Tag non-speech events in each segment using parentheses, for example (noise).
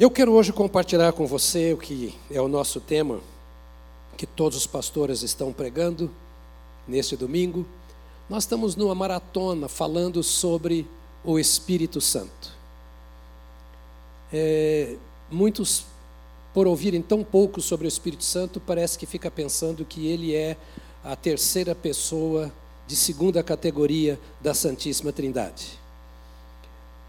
Eu quero hoje compartilhar com você o que é o nosso tema, que todos os pastores estão pregando neste domingo. Nós estamos numa maratona falando sobre o Espírito Santo. É, muitos, por ouvirem tão pouco sobre o Espírito Santo, parece que fica pensando que ele é a terceira pessoa de segunda categoria da Santíssima Trindade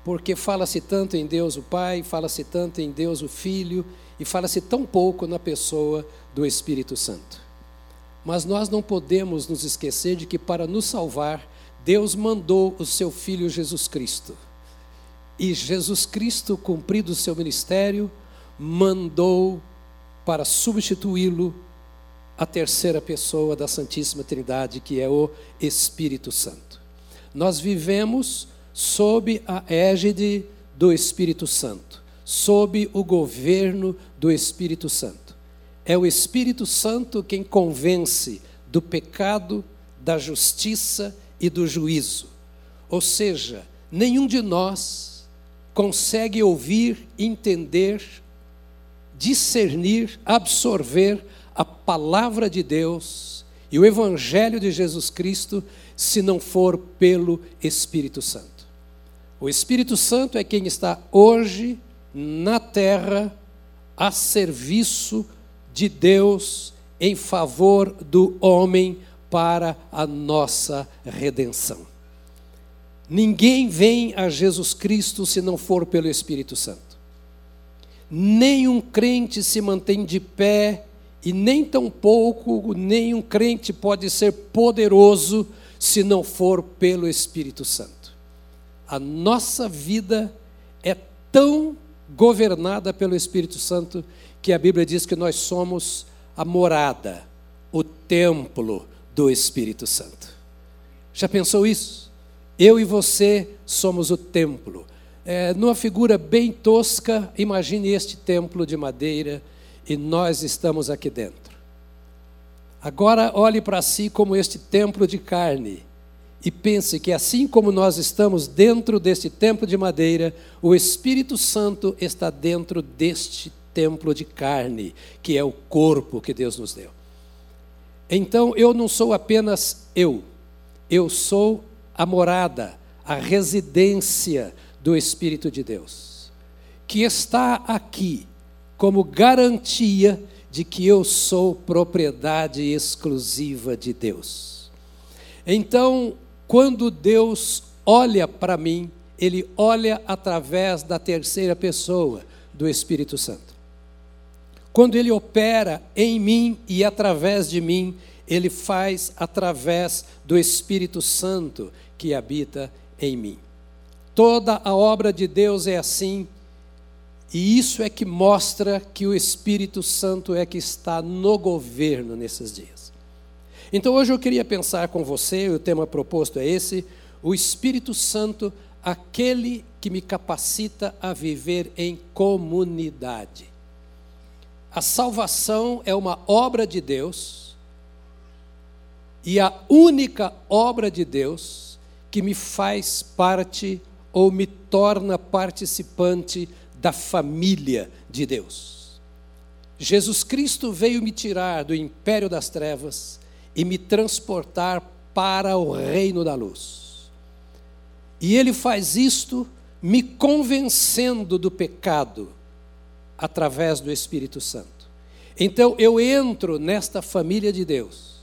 porque fala-se tanto em Deus o Pai, fala-se tanto em Deus o Filho, e fala-se tão pouco na pessoa do Espírito Santo. Mas nós não podemos nos esquecer de que para nos salvar, Deus mandou o seu Filho Jesus Cristo. E Jesus Cristo, cumprido o seu ministério, mandou para substituí-lo a terceira pessoa da Santíssima Trindade, que é o Espírito Santo. Nós vivemos sob a égide do Espírito Santo, sob o governo do Espírito Santo. É o Espírito Santo quem convence do pecado, da justiça e do juízo. Ou seja, nenhum de nós consegue ouvir, entender, discernir, absorver a palavra de Deus e o Evangelho de Jesus Cristo se não for pelo Espírito Santo. O Espírito Santo é quem está hoje na terra a serviço de Deus em favor do homem para a nossa redenção. Ninguém vem a Jesus Cristo se não for pelo Espírito Santo. Nenhum crente se mantém de pé e nem tampouco nenhum crente pode ser poderoso se não for pelo Espírito Santo a nossa vida é tão governada pelo Espírito Santo que a Bíblia diz que nós somos a morada, o templo do Espírito Santo. Já pensou isso? Eu e você somos o templo. É, numa figura bem tosca, imagine este templo de madeira e nós estamos aqui dentro. Agora olhe para si como este templo de carne e pense que assim como nós estamos dentro deste templo de madeira, o Espírito Santo está dentro deste templo de carne, que é o corpo que Deus nos deu. Então eu não sou apenas eu, eu sou a morada, a residência do Espírito de Deus, que está aqui como garantia de que eu sou propriedade exclusiva de Deus. Então, quando Deus olha para mim, Ele olha através da terceira pessoa do Espírito Santo. Quando Ele opera em mim e através de mim, Ele faz através do Espírito Santo que habita em mim. Toda a obra de Deus é assim, e isso é que mostra que o Espírito Santo é que está no governo nesses dias. Então hoje eu queria pensar com você, o tema proposto é esse: o Espírito Santo, aquele que me capacita a viver em comunidade. A salvação é uma obra de Deus, e a única obra de Deus que me faz parte ou me torna participante da família de Deus. Jesus Cristo veio me tirar do império das trevas e me transportar para o reino da luz. E ele faz isto me convencendo do pecado através do Espírito Santo. Então eu entro nesta família de Deus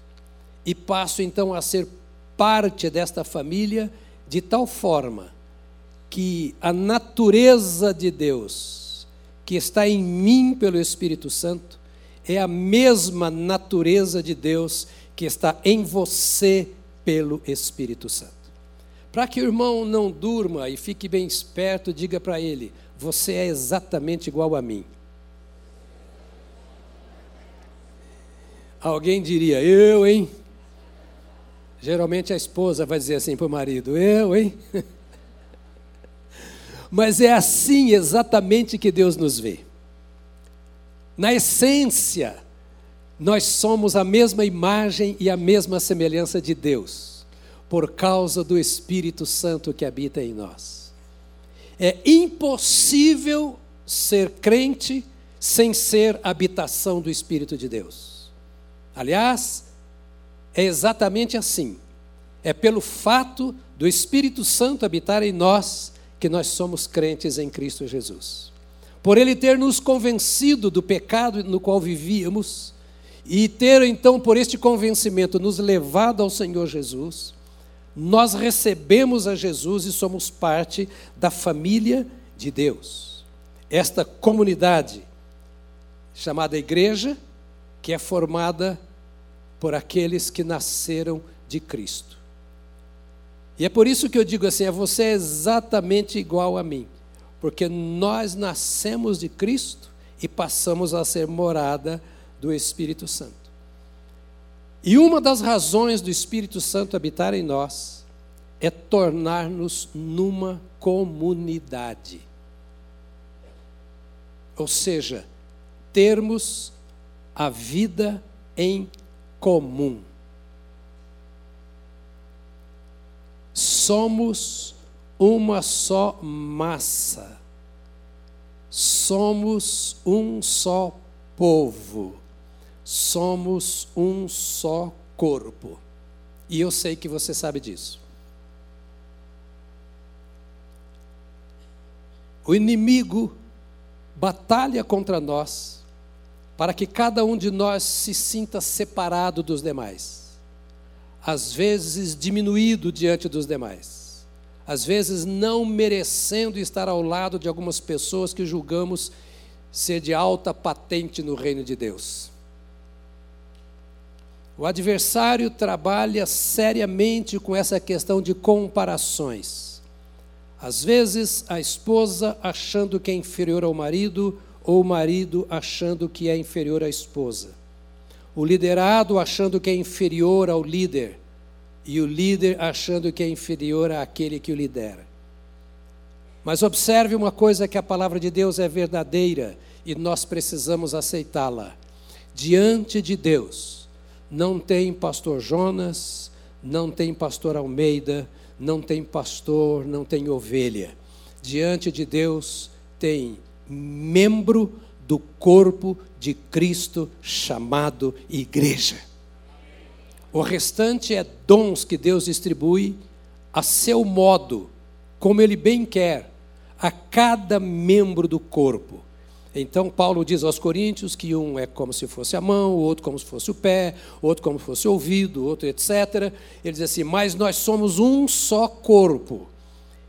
e passo então a ser parte desta família de tal forma que a natureza de Deus, que está em mim pelo Espírito Santo, é a mesma natureza de Deus que está em você pelo Espírito Santo. Para que o irmão não durma e fique bem esperto, diga para ele: você é exatamente igual a mim. Alguém diria: eu, hein? Geralmente a esposa vai dizer assim para o marido: eu, hein? (laughs) Mas é assim exatamente que Deus nos vê. Na essência, nós somos a mesma imagem e a mesma semelhança de Deus, por causa do Espírito Santo que habita em nós. É impossível ser crente sem ser habitação do Espírito de Deus. Aliás, é exatamente assim. É pelo fato do Espírito Santo habitar em nós que nós somos crentes em Cristo Jesus. Por ele ter nos convencido do pecado no qual vivíamos e ter então por este convencimento nos levado ao Senhor Jesus, nós recebemos a Jesus e somos parte da família de Deus. Esta comunidade chamada igreja, que é formada por aqueles que nasceram de Cristo. E é por isso que eu digo assim: é você é exatamente igual a mim, porque nós nascemos de Cristo e passamos a ser morada do Espírito Santo. E uma das razões do Espírito Santo habitar em nós é tornar-nos numa comunidade. Ou seja, termos a vida em comum. Somos uma só massa. Somos um só povo. Somos um só corpo. E eu sei que você sabe disso. O inimigo batalha contra nós para que cada um de nós se sinta separado dos demais às vezes diminuído diante dos demais, às vezes não merecendo estar ao lado de algumas pessoas que julgamos ser de alta patente no reino de Deus. O adversário trabalha seriamente com essa questão de comparações. Às vezes, a esposa achando que é inferior ao marido, ou o marido achando que é inferior à esposa o liderado achando que é inferior ao líder, e o líder achando que é inferior àquele que o lidera. Mas observe uma coisa que a palavra de Deus é verdadeira e nós precisamos aceitá-la. Diante de Deus, não tem pastor Jonas, não tem pastor Almeida, não tem pastor, não tem ovelha. Diante de Deus tem membro do corpo de Cristo chamado igreja. O restante é dons que Deus distribui a seu modo, como Ele bem quer, a cada membro do corpo. Então, Paulo diz aos Coríntios que um é como se fosse a mão, o outro como se fosse o pé, outro como se fosse o ouvido, outro etc. Ele diz assim: Mas nós somos um só corpo.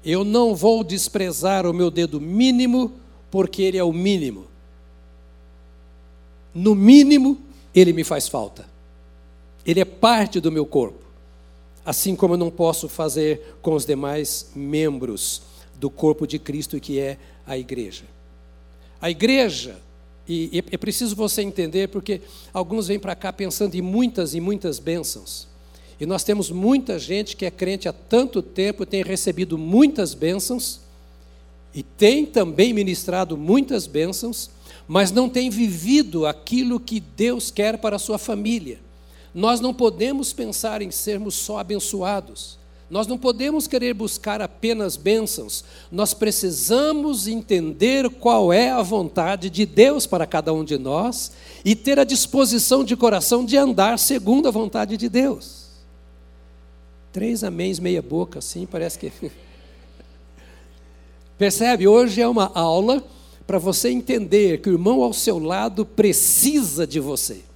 Eu não vou desprezar o meu dedo mínimo, porque ele é o mínimo no mínimo, ele me faz falta. Ele é parte do meu corpo. Assim como eu não posso fazer com os demais membros do corpo de Cristo, que é a igreja. A igreja, e é preciso você entender, porque alguns vêm para cá pensando em muitas e muitas bênçãos. E nós temos muita gente que é crente há tanto tempo, tem recebido muitas bênçãos, e tem também ministrado muitas bênçãos, mas não tem vivido aquilo que Deus quer para a sua família. Nós não podemos pensar em sermos só abençoados. Nós não podemos querer buscar apenas bênçãos. Nós precisamos entender qual é a vontade de Deus para cada um de nós e ter a disposição de coração de andar segundo a vontade de Deus. Três améns, meia boca, assim, parece que. (laughs) Percebe? Hoje é uma aula para você entender que o irmão ao seu lado precisa de você.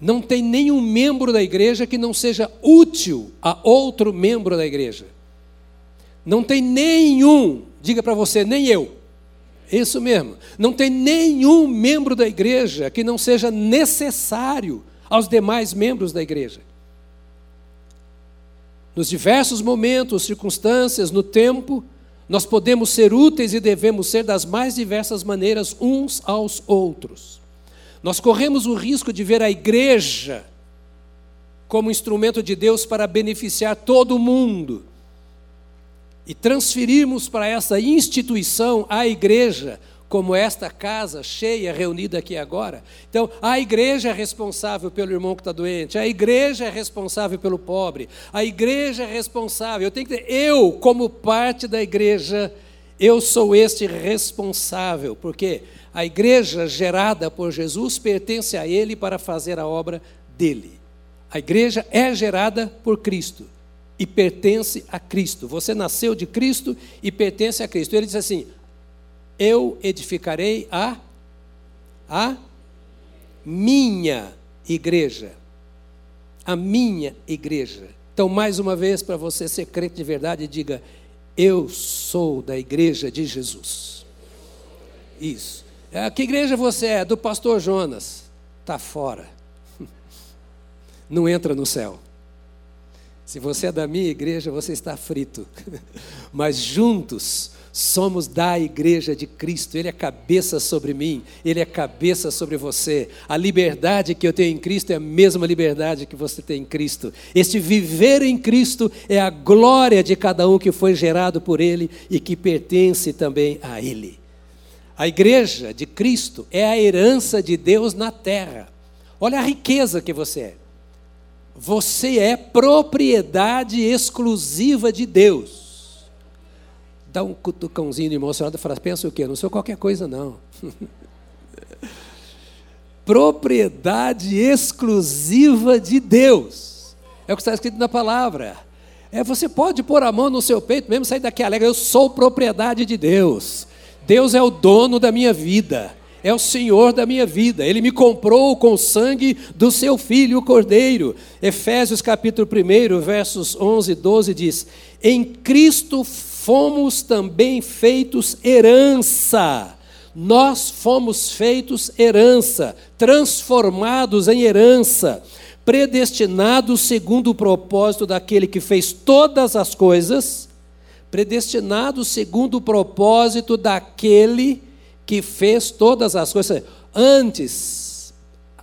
Não tem nenhum membro da igreja que não seja útil a outro membro da igreja. Não tem nenhum, diga para você, nem eu. Isso mesmo. Não tem nenhum membro da igreja que não seja necessário aos demais membros da igreja. Nos diversos momentos, circunstâncias, no tempo, nós podemos ser úteis e devemos ser das mais diversas maneiras uns aos outros. Nós corremos o risco de ver a igreja como instrumento de Deus para beneficiar todo mundo e transferirmos para essa instituição, a igreja, como esta casa cheia, reunida aqui agora. Então, a igreja é responsável pelo irmão que está doente, a igreja é responsável pelo pobre, a igreja é responsável. Eu tenho que ter, eu, como parte da igreja, Eu sou este responsável, porque a igreja gerada por Jesus pertence a Ele para fazer a obra dele. A igreja é gerada por Cristo e pertence a Cristo. Você nasceu de Cristo e pertence a Cristo. Ele diz assim: Eu edificarei a a minha igreja. A minha igreja. Então, mais uma vez, para você ser crente de verdade, diga: Eu sou da igreja de Jesus. Isso. É, que igreja você é? Do pastor Jonas. Está fora. (laughs) Não entra no céu. Se você é da minha igreja, você está frito. (laughs) Mas juntos somos da igreja de Cristo. Ele é cabeça sobre mim, ele é cabeça sobre você. A liberdade que eu tenho em Cristo é a mesma liberdade que você tem em Cristo. Este viver em Cristo é a glória de cada um que foi gerado por ele e que pertence também a ele. A igreja de Cristo é a herança de Deus na terra. Olha a riqueza que você é. Você é propriedade exclusiva de Deus. Dá um cutucãozinho emocionado e fala: pensa o quê? Não sou qualquer coisa, não. (laughs) propriedade exclusiva de Deus. É o que está escrito na palavra. É, você pode pôr a mão no seu peito, mesmo sair daqui alegre, eu sou propriedade de Deus. Deus é o dono da minha vida é o Senhor da minha vida. Ele me comprou com o sangue do seu filho, o Cordeiro. Efésios capítulo 1, versos 11 e 12 diz: Em Cristo fomos também feitos herança. Nós fomos feitos herança, transformados em herança, predestinados segundo o propósito daquele que fez todas as coisas, predestinados segundo o propósito daquele que fez todas as coisas. Antes,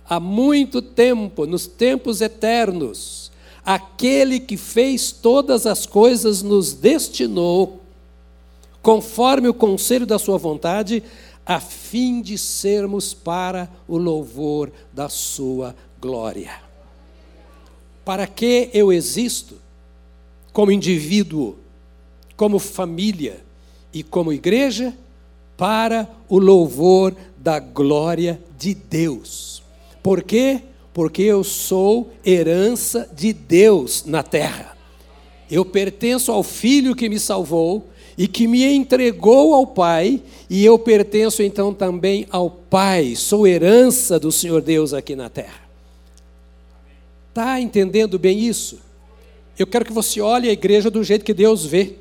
há muito tempo, nos tempos eternos, aquele que fez todas as coisas nos destinou, conforme o conselho da sua vontade, a fim de sermos para o louvor da sua glória. Para que eu existo? Como indivíduo, como família e como igreja? para o louvor da glória de Deus. Por quê? Porque eu sou herança de Deus na terra. Eu pertenço ao Filho que me salvou e que me entregou ao Pai, e eu pertenço então também ao Pai, sou herança do Senhor Deus aqui na terra. Está entendendo bem isso? Eu quero que você olhe a igreja do jeito que Deus vê.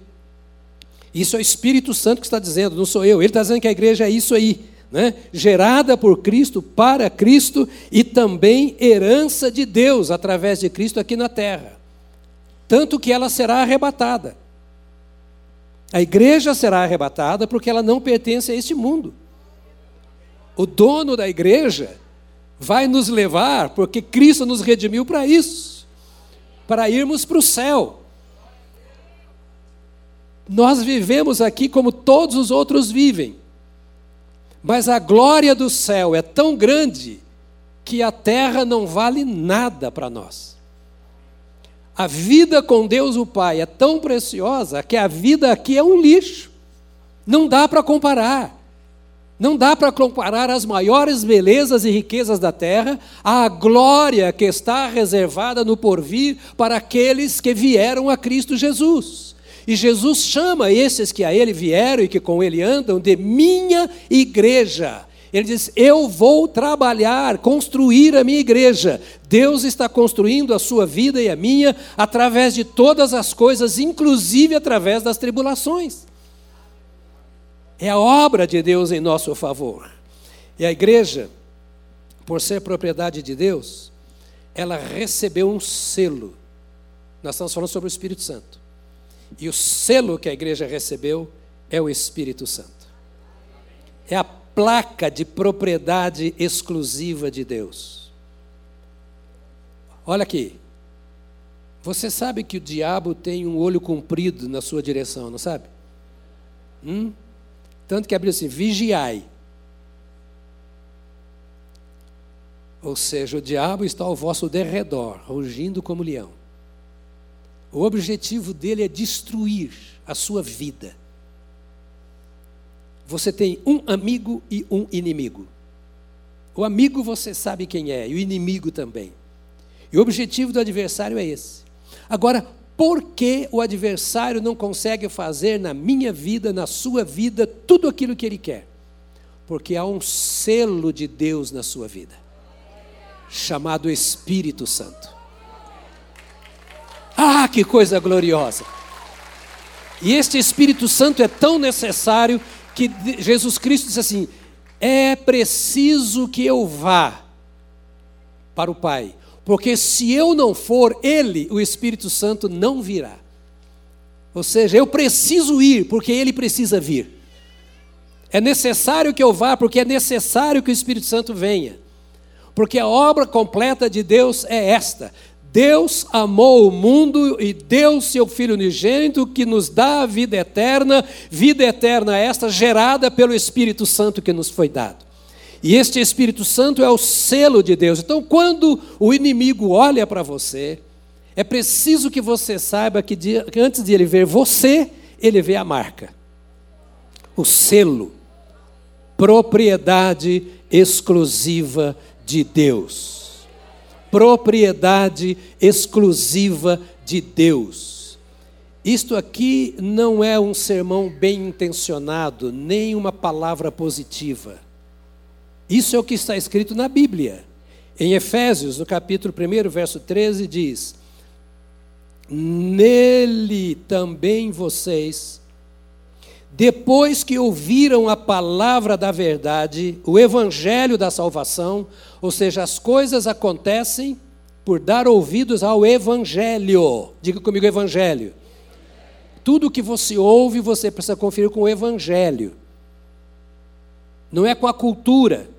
Isso é o Espírito Santo que está dizendo, não sou eu. Ele está dizendo que a igreja é isso aí, né? gerada por Cristo, para Cristo e também herança de Deus através de Cristo aqui na terra. Tanto que ela será arrebatada. A igreja será arrebatada porque ela não pertence a este mundo. O dono da igreja vai nos levar, porque Cristo nos redimiu para isso, para irmos para o céu. Nós vivemos aqui como todos os outros vivem, mas a glória do céu é tão grande que a terra não vale nada para nós. A vida com Deus o Pai é tão preciosa que a vida aqui é um lixo. Não dá para comparar. Não dá para comparar as maiores belezas e riquezas da terra à glória que está reservada no porvir para aqueles que vieram a Cristo Jesus. E Jesus chama esses que a ele vieram e que com ele andam de minha igreja. Ele diz: Eu vou trabalhar, construir a minha igreja. Deus está construindo a sua vida e a minha através de todas as coisas, inclusive através das tribulações. É a obra de Deus em nosso favor. E a igreja, por ser propriedade de Deus, ela recebeu um selo. Nós estamos falando sobre o Espírito Santo. E o selo que a igreja recebeu é o Espírito Santo. É a placa de propriedade exclusiva de Deus. Olha aqui. Você sabe que o diabo tem um olho comprido na sua direção, não sabe? Hum? Tanto que abriu assim: vigiai. Ou seja, o diabo está ao vosso derredor, rugindo como leão. O objetivo dele é destruir a sua vida. você tem um amigo e um inimigo. O amigo você sabe quem é, e o inimigo também. E o objetivo do adversário é esse. Agora, por que o adversário não consegue fazer na minha vida, na sua vida, tudo aquilo que ele quer? Porque há um selo de Deus na sua vida, chamado Espírito Santo. Que coisa gloriosa! E este Espírito Santo é tão necessário que Jesus Cristo disse assim: é preciso que eu vá para o Pai, porque se eu não for, Ele, o Espírito Santo, não virá. Ou seja, eu preciso ir, porque Ele precisa vir. É necessário que eu vá, porque é necessário que o Espírito Santo venha. Porque a obra completa de Deus é esta: Deus amou o mundo e deu seu Filho unigênito que nos dá a vida eterna, vida eterna esta gerada pelo Espírito Santo que nos foi dado. E este Espírito Santo é o selo de Deus. Então, quando o inimigo olha para você, é preciso que você saiba que, que antes de ele ver você, ele vê a marca, o selo, propriedade exclusiva de Deus propriedade exclusiva de Deus. Isto aqui não é um sermão bem intencionado, nem uma palavra positiva. Isso é o que está escrito na Bíblia. Em Efésios, no capítulo 1, verso 13, diz: Nele também vocês, depois que ouviram a palavra da verdade, o evangelho da salvação, ou seja, as coisas acontecem por dar ouvidos ao evangelho. Diga comigo evangelho. Tudo que você ouve, você precisa conferir com o evangelho. Não é com a cultura,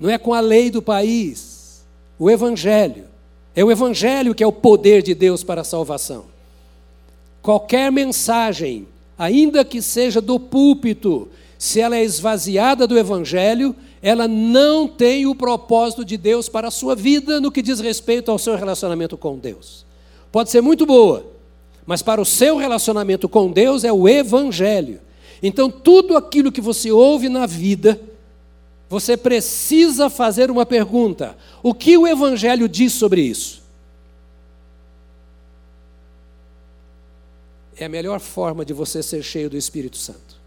não é com a lei do país. O evangelho. É o evangelho que é o poder de Deus para a salvação. Qualquer mensagem ainda que seja do púlpito, se ela é esvaziada do Evangelho, ela não tem o propósito de Deus para a sua vida no que diz respeito ao seu relacionamento com Deus. Pode ser muito boa, mas para o seu relacionamento com Deus é o Evangelho. Então, tudo aquilo que você ouve na vida, você precisa fazer uma pergunta: o que o Evangelho diz sobre isso? é a melhor forma de você ser cheio do Espírito Santo.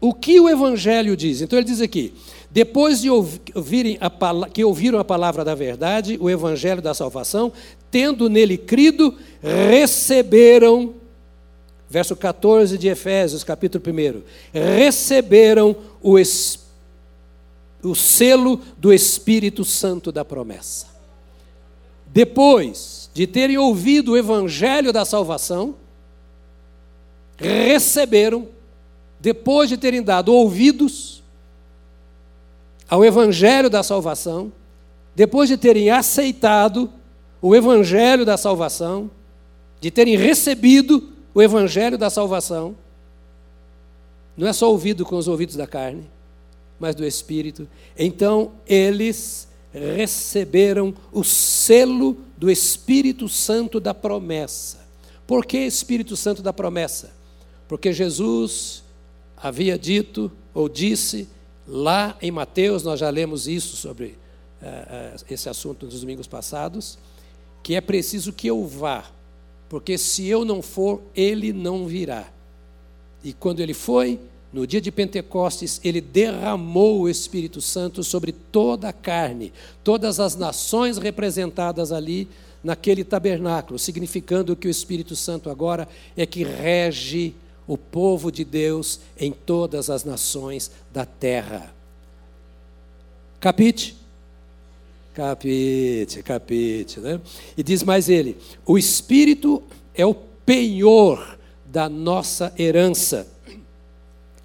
O que o Evangelho diz? Então ele diz aqui: depois de ouvirem a, que ouviram a palavra da verdade, o Evangelho da salvação, tendo nele crido, receberam, verso 14 de Efésios, capítulo 1, receberam o, o selo do Espírito Santo da promessa. Depois de terem ouvido o Evangelho da salvação, receberam, depois de terem dado ouvidos ao Evangelho da salvação, depois de terem aceitado o Evangelho da salvação, de terem recebido o Evangelho da salvação, não é só ouvido com os ouvidos da carne, mas do Espírito, então eles receberam o selo do Espírito Santo da promessa. Por que Espírito Santo da promessa? Porque Jesus havia dito ou disse lá em Mateus, nós já lemos isso sobre uh, uh, esse assunto nos domingos passados, que é preciso que eu vá, porque se eu não for, ele não virá. E quando ele foi, no dia de Pentecostes, ele derramou o Espírito Santo sobre toda a carne, todas as nações representadas ali naquele tabernáculo, significando que o Espírito Santo agora é que rege o povo de Deus em todas as nações da terra. Capite? Capite, capite, né? E diz mais ele: o Espírito é o penhor da nossa herança,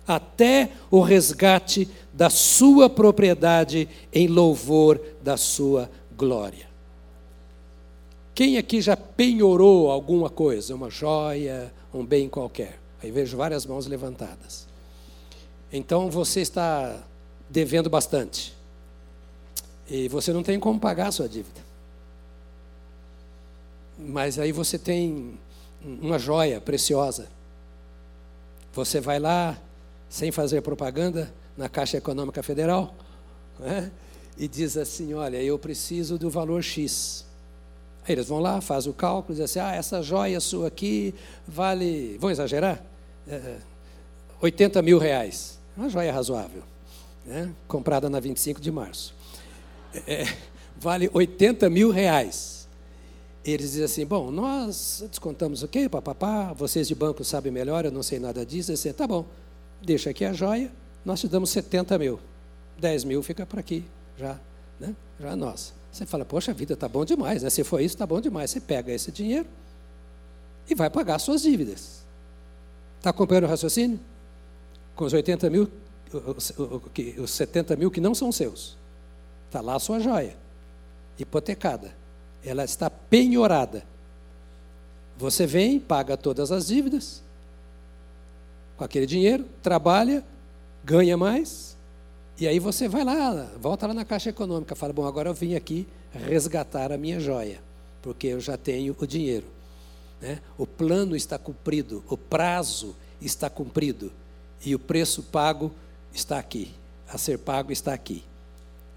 até o resgate da sua propriedade em louvor da sua glória. Quem aqui já penhorou alguma coisa, uma joia, um bem qualquer? Aí vejo várias mãos levantadas. Então você está devendo bastante. E você não tem como pagar a sua dívida. Mas aí você tem uma joia preciosa. Você vai lá, sem fazer propaganda, na Caixa Econômica Federal, né? e diz assim: Olha, eu preciso do valor X. Aí eles vão lá, fazem o cálculo, dizem assim: Ah, essa joia sua aqui vale, vão exagerar? É, 80 mil reais. Uma joia razoável, né? comprada na 25 de março. É, vale 80 mil reais. Eles dizem assim: Bom, nós descontamos o quê, papapá? Vocês de banco sabem melhor, eu não sei nada disso. Dizem: Tá bom, deixa aqui a joia, nós te damos 70 mil. 10 mil fica para aqui, já, né? já nós. Você fala, poxa vida, está bom demais, né? se for isso, está bom demais. Você pega esse dinheiro e vai pagar suas dívidas. Está acompanhando o raciocínio? Com os 80 mil, os 70 mil que não são seus. Está lá a sua joia, hipotecada. Ela está penhorada. Você vem, paga todas as dívidas, com aquele dinheiro, trabalha, ganha mais, e aí você vai lá, volta lá na Caixa Econômica, fala: Bom, agora eu vim aqui resgatar a minha joia, porque eu já tenho o dinheiro. Né? O plano está cumprido, o prazo está cumprido, e o preço pago está aqui, a ser pago está aqui.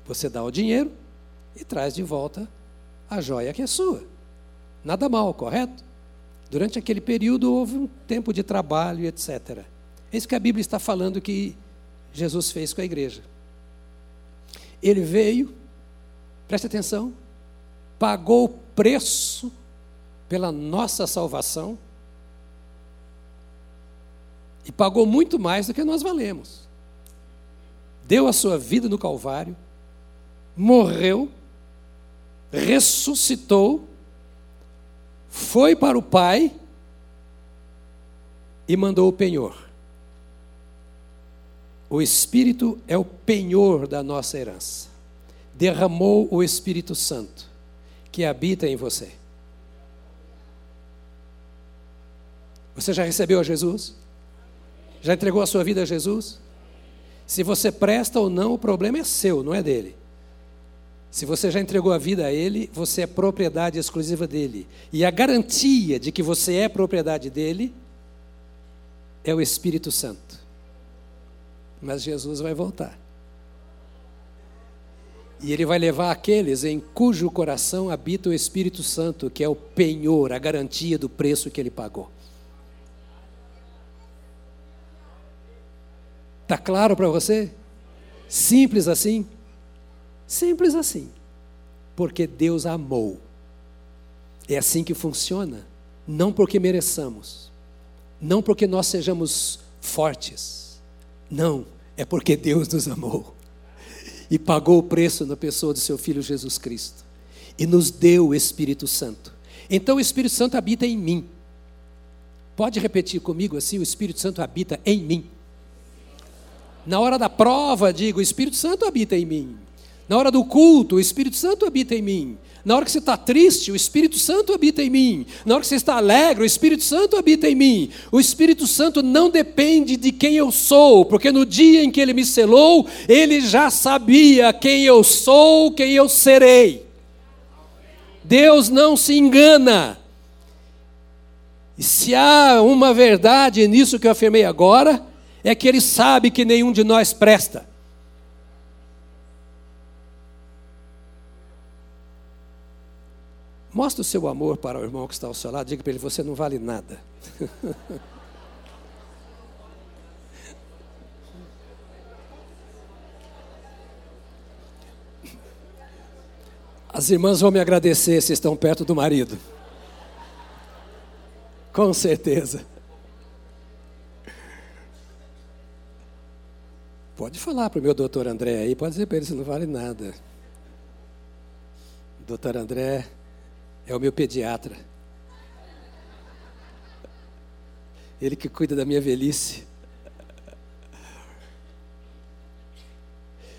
Você dá o dinheiro e traz de volta a joia que é sua. Nada mal, correto? Durante aquele período houve um tempo de trabalho, etc. É isso que a Bíblia está falando que Jesus fez com a igreja. Ele veio, preste atenção, pagou o preço pela nossa salvação e pagou muito mais do que nós valemos. Deu a sua vida no Calvário, morreu, ressuscitou, foi para o Pai e mandou o penhor. O Espírito é o penhor da nossa herança. Derramou o Espírito Santo que habita em você. Você já recebeu a Jesus? Já entregou a sua vida a Jesus? Se você presta ou não, o problema é seu, não é dele. Se você já entregou a vida a Ele, você é propriedade exclusiva dele. E a garantia de que você é propriedade dele é o Espírito Santo mas Jesus vai voltar. E ele vai levar aqueles em cujo coração habita o Espírito Santo, que é o penhor, a garantia do preço que ele pagou. Está claro para você? Simples assim? Simples assim. Porque Deus amou. É assim que funciona. Não porque mereçamos. Não porque nós sejamos fortes não, é porque Deus nos amou e pagou o preço na pessoa do seu Filho Jesus Cristo e nos deu o Espírito Santo. Então o Espírito Santo habita em mim. Pode repetir comigo assim: o Espírito Santo habita em mim. Na hora da prova, digo: o Espírito Santo habita em mim. Na hora do culto, o Espírito Santo habita em mim. Na hora que você está triste, o Espírito Santo habita em mim. Na hora que você está alegre, o Espírito Santo habita em mim. O Espírito Santo não depende de quem eu sou, porque no dia em que ele me selou, ele já sabia quem eu sou, quem eu serei. Deus não se engana. E se há uma verdade nisso que eu afirmei agora, é que ele sabe que nenhum de nós presta. Mostre o seu amor para o irmão que está ao seu lado, diga para ele: você não vale nada. (laughs) As irmãs vão me agradecer se estão perto do marido. Com certeza. Pode falar para o meu doutor André aí, pode dizer para ele, você não vale nada. Doutor André, é o meu pediatra. Ele que cuida da minha velhice.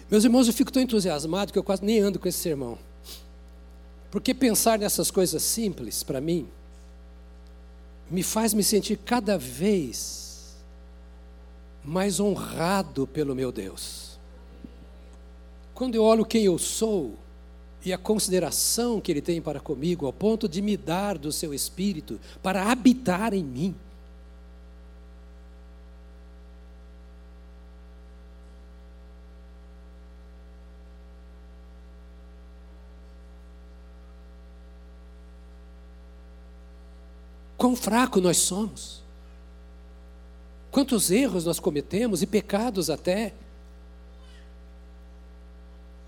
Meus irmãos, eu fico tão entusiasmado que eu quase nem ando com esse sermão. Porque pensar nessas coisas simples, para mim, me faz me sentir cada vez mas honrado pelo meu Deus. Quando eu olho quem eu sou e a consideração que Ele tem para comigo, ao ponto de me dar do seu espírito para habitar em mim. Quão fraco nós somos. Quantos erros nós cometemos e pecados até.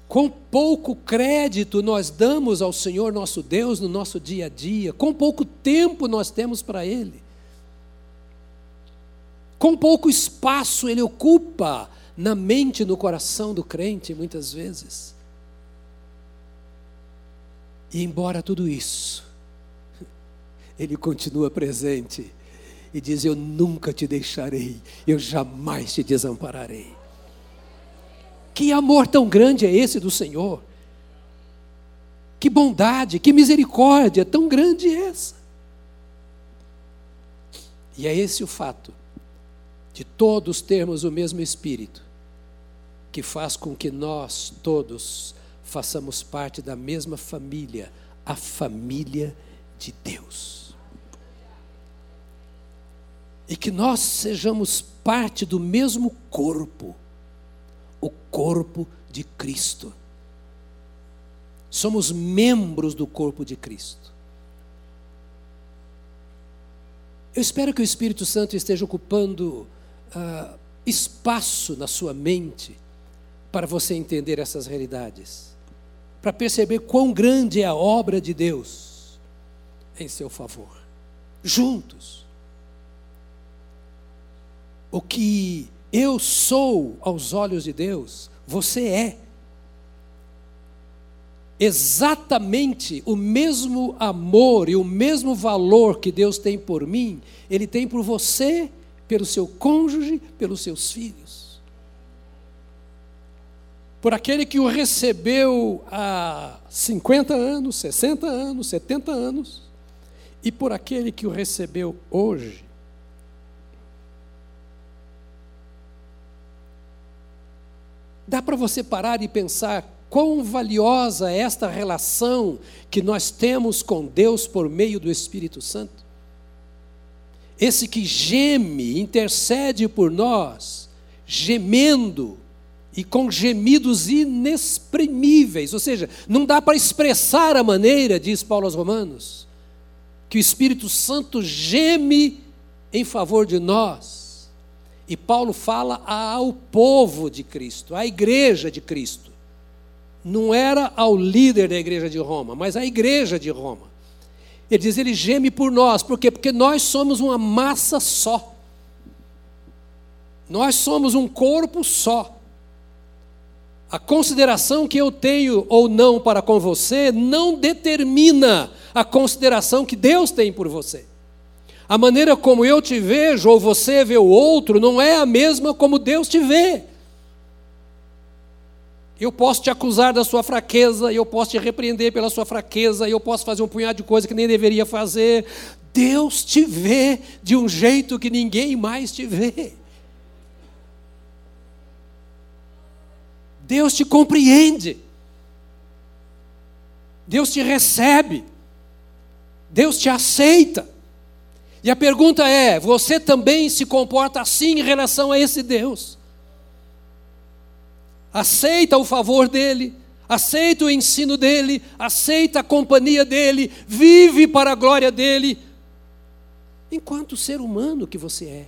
Quão pouco crédito nós damos ao Senhor nosso Deus no nosso dia a dia, quão pouco tempo nós temos para Ele, quão pouco espaço Ele ocupa na mente e no coração do crente, muitas vezes. E embora tudo isso, (laughs) Ele continua presente e diz: Eu nunca te deixarei, eu jamais te desampararei. Que amor tão grande é esse do Senhor? Que bondade, que misericórdia tão grande é essa? E é esse o fato de todos termos o mesmo Espírito, que faz com que nós todos façamos parte da mesma família, a família de Deus. E que nós sejamos parte do mesmo corpo o corpo de Cristo. Somos membros do corpo de Cristo. Eu espero que o Espírito Santo esteja ocupando uh, espaço na sua mente para você entender essas realidades, para perceber quão grande é a obra de Deus em seu favor. Juntos. O que eu sou aos olhos de Deus, você é. Exatamente o mesmo amor e o mesmo valor que Deus tem por mim, Ele tem por você, pelo seu cônjuge, pelos seus filhos. Por aquele que o recebeu há 50 anos, 60 anos, 70 anos, e por aquele que o recebeu hoje. Dá para você parar e pensar quão valiosa é esta relação que nós temos com Deus por meio do Espírito Santo? Esse que geme, intercede por nós, gemendo e com gemidos inexprimíveis, ou seja, não dá para expressar a maneira, diz Paulo aos Romanos, que o Espírito Santo geme em favor de nós e Paulo fala ao povo de Cristo, à igreja de Cristo. Não era ao líder da igreja de Roma, mas à igreja de Roma. Ele diz: ele geme por nós, por quê? Porque nós somos uma massa só. Nós somos um corpo só. A consideração que eu tenho ou não para com você não determina a consideração que Deus tem por você. A maneira como eu te vejo ou você vê o outro não é a mesma como Deus te vê. Eu posso te acusar da sua fraqueza, eu posso te repreender pela sua fraqueza, eu posso fazer um punhado de coisa que nem deveria fazer. Deus te vê de um jeito que ninguém mais te vê. Deus te compreende. Deus te recebe. Deus te aceita. E a pergunta é: você também se comporta assim em relação a esse Deus? Aceita o favor dele, aceita o ensino dele, aceita a companhia dele, vive para a glória dele, enquanto ser humano que você é.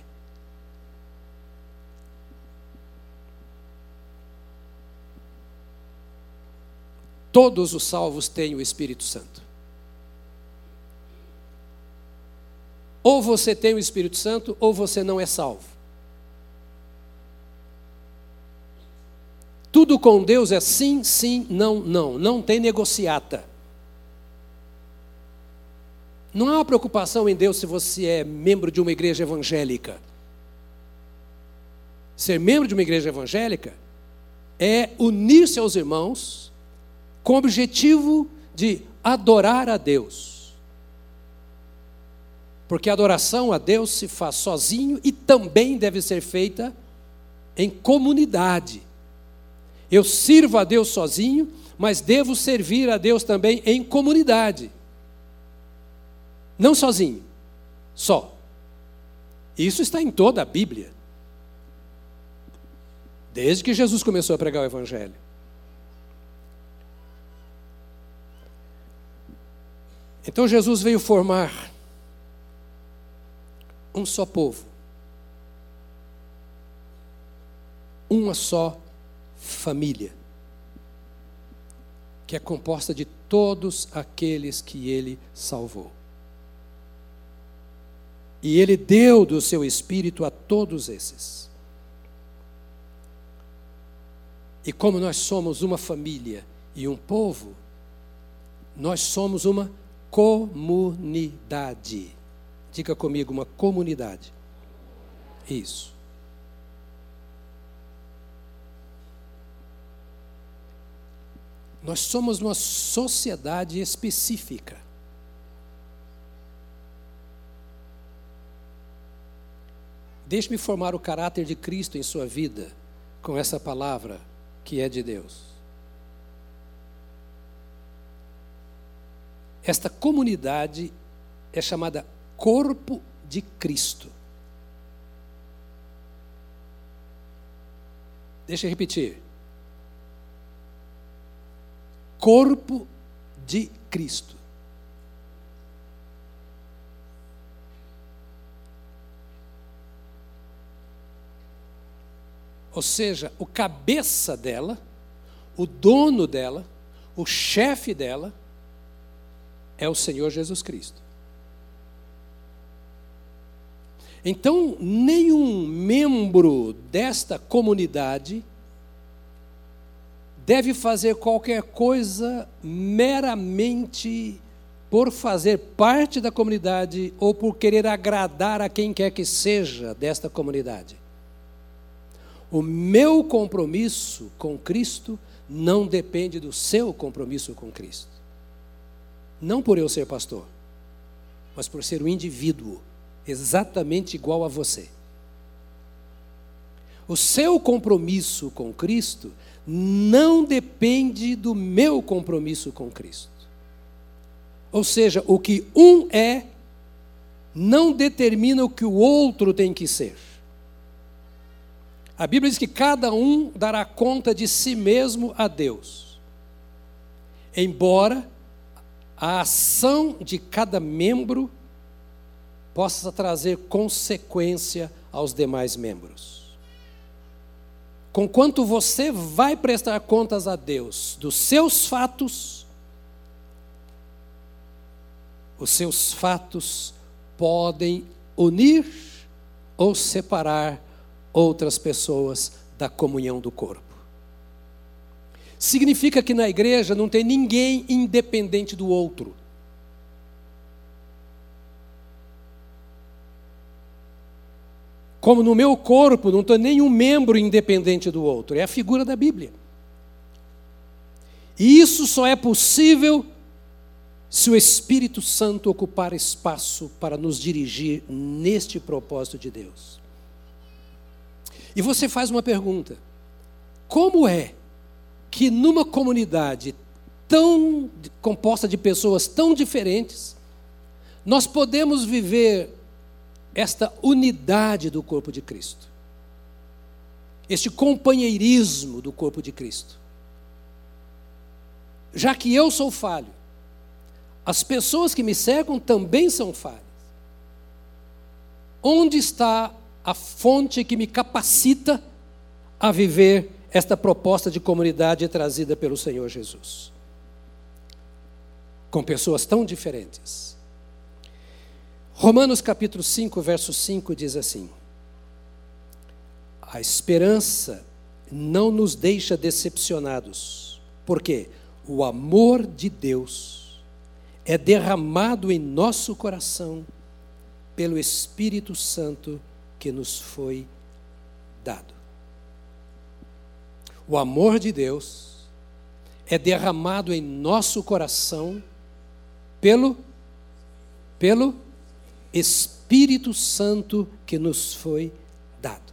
Todos os salvos têm o Espírito Santo. Ou você tem o Espírito Santo, ou você não é salvo. Tudo com Deus é sim, sim, não, não. Não tem negociata. Não há uma preocupação em Deus se você é membro de uma igreja evangélica. Ser membro de uma igreja evangélica é unir-se aos irmãos com o objetivo de adorar a Deus. Porque a adoração a Deus se faz sozinho e também deve ser feita em comunidade. Eu sirvo a Deus sozinho, mas devo servir a Deus também em comunidade. Não sozinho, só. Isso está em toda a Bíblia. Desde que Jesus começou a pregar o Evangelho. Então Jesus veio formar um só povo, uma só família, que é composta de todos aqueles que ele salvou. E ele deu do seu espírito a todos esses. E como nós somos uma família e um povo, nós somos uma comunidade. Diga comigo, uma comunidade. Isso. Nós somos uma sociedade específica. Deixe-me formar o caráter de Cristo em sua vida com essa palavra que é de Deus. Esta comunidade é chamada Corpo de Cristo. Deixa eu repetir. Corpo de Cristo. Ou seja, o cabeça dela, o dono dela, o chefe dela, é o Senhor Jesus Cristo. Então, nenhum membro desta comunidade deve fazer qualquer coisa meramente por fazer parte da comunidade ou por querer agradar a quem quer que seja desta comunidade. O meu compromisso com Cristo não depende do seu compromisso com Cristo. Não por eu ser pastor, mas por ser um indivíduo exatamente igual a você. O seu compromisso com Cristo não depende do meu compromisso com Cristo. Ou seja, o que um é não determina o que o outro tem que ser. A Bíblia diz que cada um dará conta de si mesmo a Deus. Embora a ação de cada membro possa trazer consequência aos demais membros. Conquanto você vai prestar contas a Deus dos seus fatos, os seus fatos podem unir ou separar outras pessoas da comunhão do corpo. Significa que na igreja não tem ninguém independente do outro. Como no meu corpo não tem nenhum membro independente do outro, é a figura da Bíblia. E isso só é possível se o Espírito Santo ocupar espaço para nos dirigir neste propósito de Deus. E você faz uma pergunta: como é que numa comunidade tão composta de pessoas tão diferentes, nós podemos viver esta unidade do corpo de Cristo? Este companheirismo do corpo de Cristo. Já que eu sou falho, as pessoas que me cercam também são falhas. Onde está a fonte que me capacita a viver esta proposta de comunidade trazida pelo Senhor Jesus. Com pessoas tão diferentes. Romanos capítulo 5, verso 5 diz assim: A esperança não nos deixa decepcionados, porque o amor de Deus é derramado em nosso coração pelo Espírito Santo que nos foi dado. O amor de Deus é derramado em nosso coração pelo pelo Espírito Santo que nos foi dado.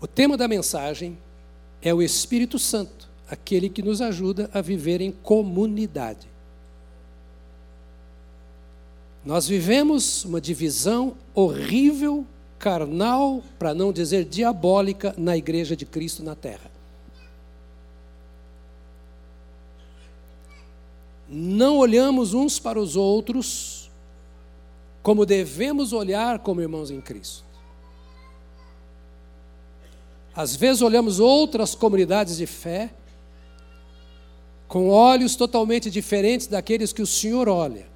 O tema da mensagem é o Espírito Santo, aquele que nos ajuda a viver em comunidade. Nós vivemos uma divisão horrível, carnal, para não dizer diabólica, na igreja de Cristo na terra. Não olhamos uns para os outros como devemos olhar como irmãos em Cristo. Às vezes olhamos outras comunidades de fé com olhos totalmente diferentes daqueles que o Senhor olha.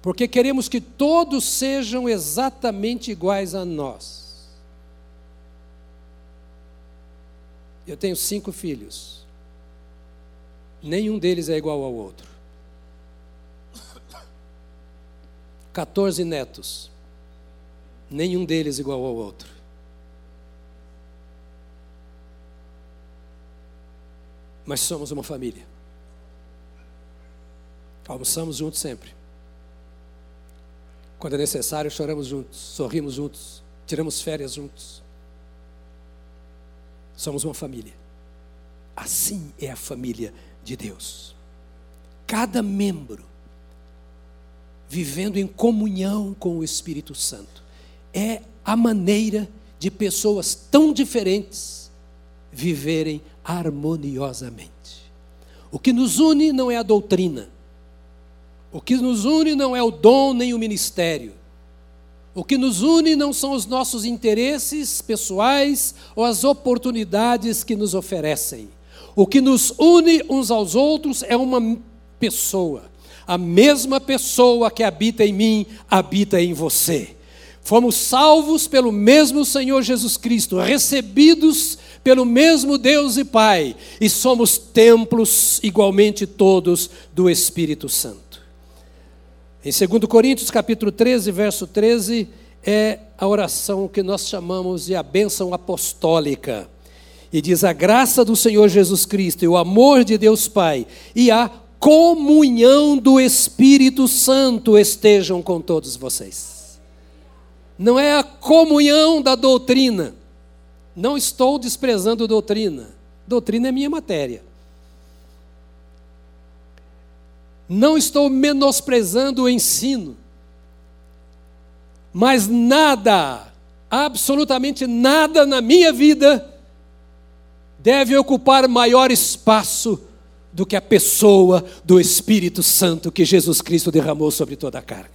Porque queremos que todos sejam exatamente iguais a nós. Eu tenho cinco filhos. Nenhum deles é igual ao outro. 14 netos. Nenhum deles igual ao outro. Mas somos uma família. Almoçamos juntos sempre. Quando é necessário, choramos juntos, sorrimos juntos, tiramos férias juntos. Somos uma família. Assim é a família de Deus. Cada membro vivendo em comunhão com o Espírito Santo. É a maneira de pessoas tão diferentes viverem harmoniosamente. O que nos une não é a doutrina. O que nos une não é o dom nem o ministério. O que nos une não são os nossos interesses pessoais ou as oportunidades que nos oferecem. O que nos une uns aos outros é uma pessoa. A mesma pessoa que habita em mim habita em você. Fomos salvos pelo mesmo Senhor Jesus Cristo, recebidos pelo mesmo Deus e Pai, e somos templos igualmente todos do Espírito Santo. Em 2 Coríntios, capítulo 13, verso 13, é a oração que nós chamamos de a bênção apostólica. E diz: A graça do Senhor Jesus Cristo e o amor de Deus Pai e a comunhão do Espírito Santo estejam com todos vocês. Não é a comunhão da doutrina. Não estou desprezando doutrina. Doutrina é minha matéria. Não estou menosprezando o ensino, mas nada, absolutamente nada na minha vida deve ocupar maior espaço do que a pessoa do Espírito Santo que Jesus Cristo derramou sobre toda a carne.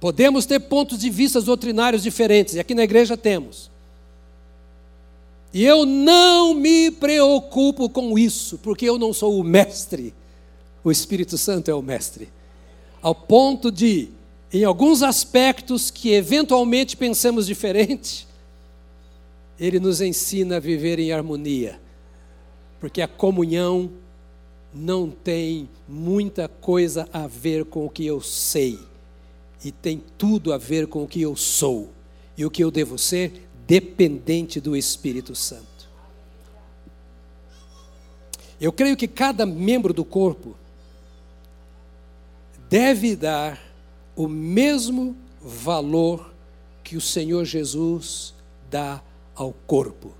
Podemos ter pontos de vista doutrinários diferentes, e aqui na igreja temos. E eu não me preocupo com isso, porque eu não sou o mestre. O Espírito Santo é o mestre. Ao ponto de, em alguns aspectos que eventualmente pensamos diferente, ele nos ensina a viver em harmonia. Porque a comunhão não tem muita coisa a ver com o que eu sei, e tem tudo a ver com o que eu sou. E o que eu devo ser dependente do Espírito Santo. Eu creio que cada membro do corpo deve dar o mesmo valor que o Senhor Jesus dá ao corpo.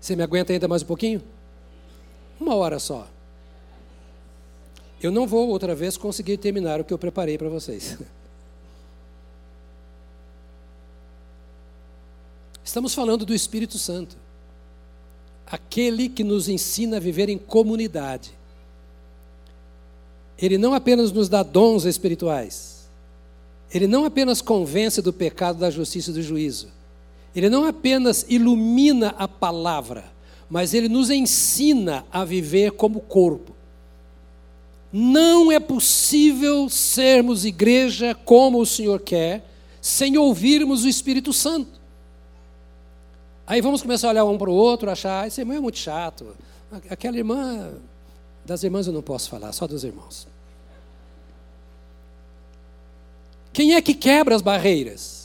Você me aguenta ainda mais um pouquinho? Uma hora só. Eu não vou outra vez conseguir terminar o que eu preparei para vocês. (laughs) Estamos falando do Espírito Santo, aquele que nos ensina a viver em comunidade. Ele não apenas nos dá dons espirituais, ele não apenas convence do pecado, da justiça e do juízo, ele não apenas ilumina a palavra, mas ele nos ensina a viver como corpo. Não é possível sermos igreja como o Senhor quer, sem ouvirmos o Espírito Santo. Aí vamos começar a olhar um para o outro, achar, esse irmão é muito chato. Aquela irmã, das irmãs eu não posso falar, só dos irmãos. Quem é que quebra as barreiras?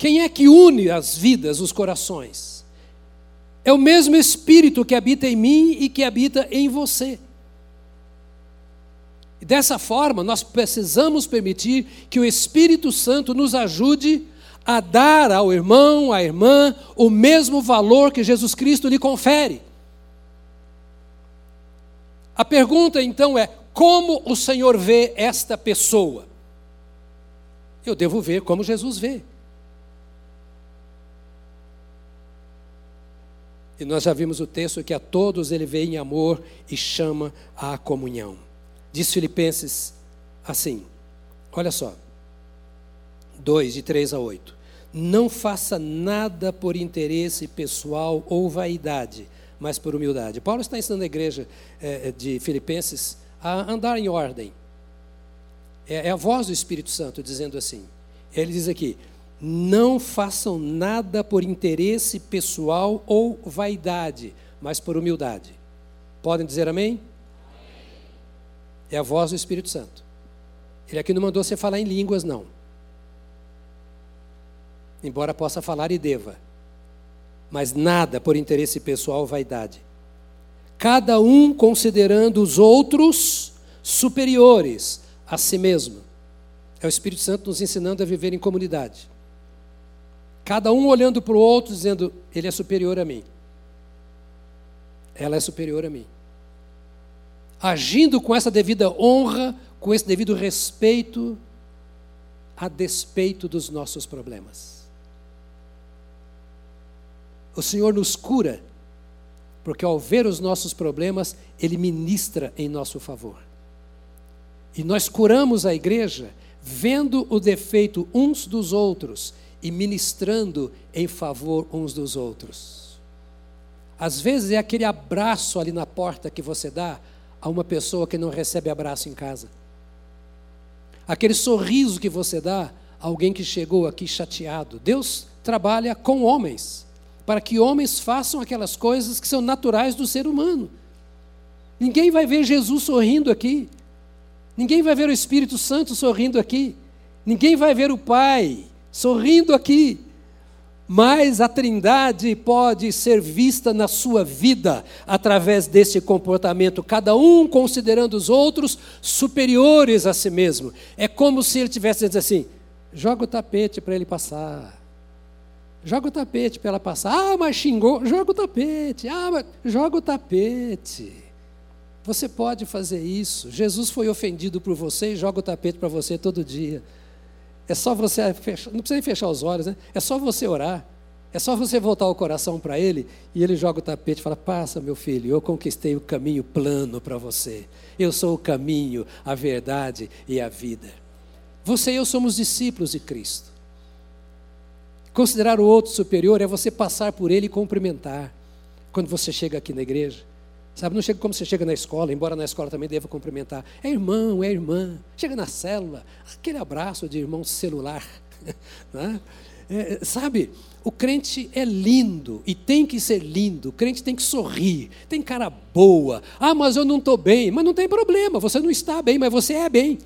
Quem é que une as vidas, os corações? É o mesmo Espírito que habita em mim e que habita em você. E dessa forma, nós precisamos permitir que o Espírito Santo nos ajude a dar ao irmão, à irmã, o mesmo valor que Jesus Cristo lhe confere. A pergunta então é: como o Senhor vê esta pessoa? Eu devo ver como Jesus vê. E nós já vimos o texto que a todos ele vê em amor e chama à comunhão. Diz Filipenses assim: olha só, 2, de 3 a 8. Não faça nada por interesse pessoal ou vaidade, mas por humildade. Paulo está ensinando a igreja é, de Filipenses a andar em ordem. É, é a voz do Espírito Santo dizendo assim. Ele diz aqui: não façam nada por interesse pessoal ou vaidade, mas por humildade. Podem dizer amém? É a voz do Espírito Santo. Ele aqui não mandou você falar em línguas, não. Embora possa falar e deva. Mas nada por interesse pessoal ou vaidade. Cada um considerando os outros superiores a si mesmo. É o Espírito Santo nos ensinando a viver em comunidade. Cada um olhando para o outro, dizendo: Ele é superior a mim. Ela é superior a mim agindo com essa devida honra, com esse devido respeito, a despeito dos nossos problemas. O Senhor nos cura, porque ao ver os nossos problemas, Ele ministra em nosso favor. E nós curamos a igreja vendo o defeito uns dos outros e ministrando em favor uns dos outros. Às vezes é aquele abraço ali na porta que você dá, a uma pessoa que não recebe abraço em casa. Aquele sorriso que você dá a alguém que chegou aqui chateado. Deus trabalha com homens, para que homens façam aquelas coisas que são naturais do ser humano. Ninguém vai ver Jesus sorrindo aqui. Ninguém vai ver o Espírito Santo sorrindo aqui. Ninguém vai ver o Pai sorrindo aqui mas a Trindade pode ser vista na sua vida através desse comportamento, cada um considerando os outros superiores a si mesmo. É como se ele tivesse dizendo assim: joga o tapete para ele passar. Joga o tapete para ela passar. Ah, mas xingou. Joga o tapete. Ah, mas joga o tapete. Você pode fazer isso. Jesus foi ofendido por você e joga o tapete para você todo dia. É só você fechar, não precisa nem fechar os olhos, né? É só você orar. É só você voltar o coração para ele e ele joga o tapete e fala: Passa, meu filho, eu conquistei o caminho plano para você. Eu sou o caminho, a verdade e a vida. Você e eu somos discípulos de Cristo. Considerar o outro superior é você passar por ele e cumprimentar. Quando você chega aqui na igreja, Sabe, não chega como você chega na escola, embora na escola também deva cumprimentar. É irmão, é irmã. Chega na célula, aquele abraço de irmão celular. (laughs) né? é, sabe, o crente é lindo e tem que ser lindo. O crente tem que sorrir, tem cara boa. Ah, mas eu não estou bem. Mas não tem problema, você não está bem, mas você é bem.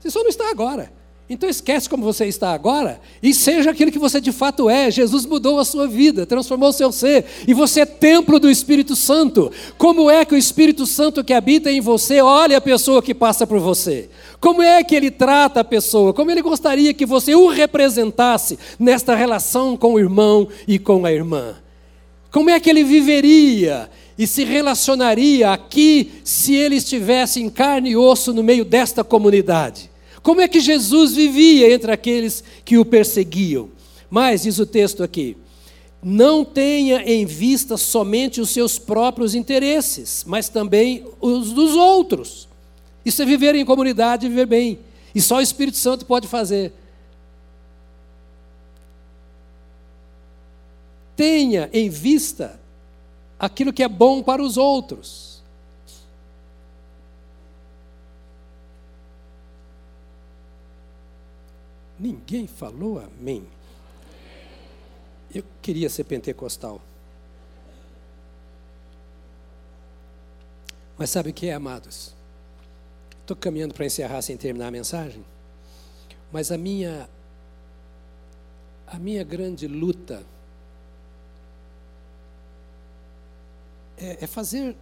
Você só não está agora. Então esquece como você está agora e seja aquilo que você de fato é. Jesus mudou a sua vida, transformou o seu ser e você é templo do Espírito Santo. Como é que o Espírito Santo que habita em você olha a pessoa que passa por você? Como é que ele trata a pessoa? Como ele gostaria que você o representasse nesta relação com o irmão e com a irmã? Como é que ele viveria e se relacionaria aqui se ele estivesse em carne e osso no meio desta comunidade? Como é que Jesus vivia entre aqueles que o perseguiam? Mas, diz o texto aqui, não tenha em vista somente os seus próprios interesses, mas também os dos outros. Isso é viver em comunidade e viver bem. E só o Espírito Santo pode fazer. Tenha em vista aquilo que é bom para os outros. Ninguém falou amém. Eu queria ser pentecostal. Mas sabe o que é, amados? Estou caminhando para encerrar sem terminar a mensagem. Mas a minha a minha grande luta é, é fazer